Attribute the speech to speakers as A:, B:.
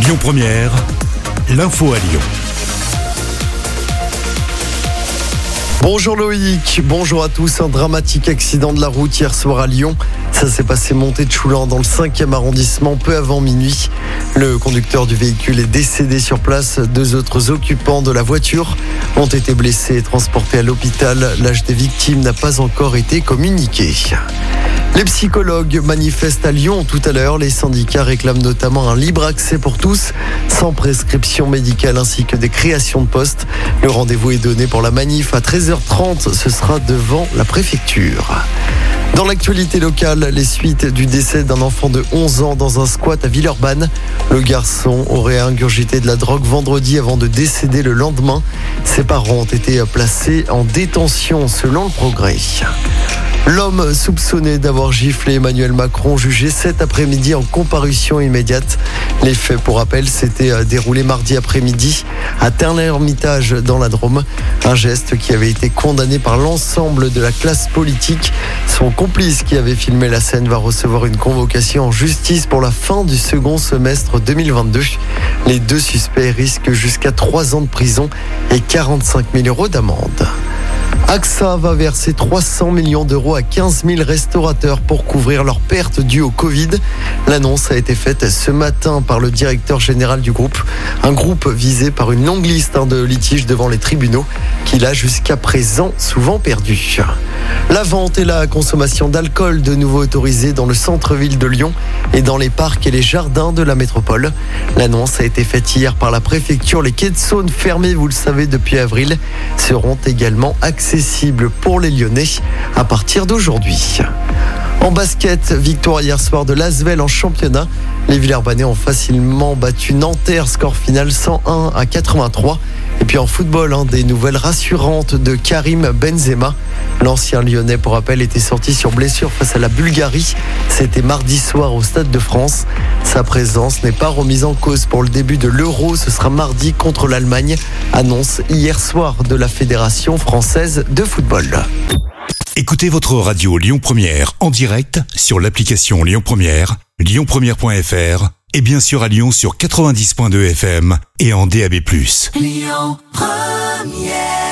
A: Lyon Première, l'info à Lyon.
B: Bonjour Loïc, bonjour à tous. Un dramatique accident de la route hier soir à Lyon. Ça s'est passé montée de Choulan dans le 5e arrondissement peu avant minuit. Le conducteur du véhicule est décédé sur place. Deux autres occupants de la voiture ont été blessés et transportés à l'hôpital. L'âge des victimes n'a pas encore été communiqué. Les psychologues manifestent à Lyon tout à l'heure. Les syndicats réclament notamment un libre accès pour tous, sans prescription médicale ainsi que des créations de postes. Le rendez-vous est donné pour la manif à 13h30. Ce sera devant la préfecture. Dans l'actualité locale, les suites du décès d'un enfant de 11 ans dans un squat à Villeurbanne. Le garçon aurait ingurgité de la drogue vendredi avant de décéder le lendemain. Ses parents ont été placés en détention selon le progrès. L'homme soupçonné d'avoir giflé Emmanuel Macron jugé cet après-midi en comparution immédiate. Les faits, pour rappel, s'étaient euh, déroulés mardi après-midi à Terre-l'Hermitage dans la Drôme. Un geste qui avait été condamné par l'ensemble de la classe politique. Son complice qui avait filmé la scène va recevoir une convocation en justice pour la fin du second semestre 2022. Les deux suspects risquent jusqu'à trois ans de prison et 45 000 euros d'amende. AXA va verser 300 millions d'euros à 15 000 restaurateurs pour couvrir leurs pertes dues au Covid. L'annonce a été faite ce matin par le directeur général du groupe. Un groupe visé par une longue liste hein, de litiges devant les tribunaux qu'il a jusqu'à présent souvent perdu. La vente et la consommation d'alcool de nouveau autorisées dans le centre-ville de Lyon et dans les parcs et les jardins de la métropole. L'annonce a été faite hier par la préfecture. Les quais de Saône fermés, vous le savez, depuis avril, seront également accessibles pour les Lyonnais à partir d'aujourd'hui. En basket, victoire hier soir de Lasvel en championnat. Les Villeurbanais ont facilement battu Nanterre, score final 101 à 83. Et puis en football, hein, des nouvelles rassurantes de Karim Benzema. L'ancien lyonnais, pour rappel, était sorti sur blessure face à la Bulgarie. C'était mardi soir au Stade de France. Sa présence n'est pas remise en cause pour le début de l'Euro. Ce sera mardi contre l'Allemagne. Annonce hier soir de la Fédération française de football.
A: Écoutez votre radio Lyon Première en direct sur l'application Lyon Première, lyonpremière.fr et bien sûr à Lyon sur 90.2 FM et en DAB+.
C: Lyon Première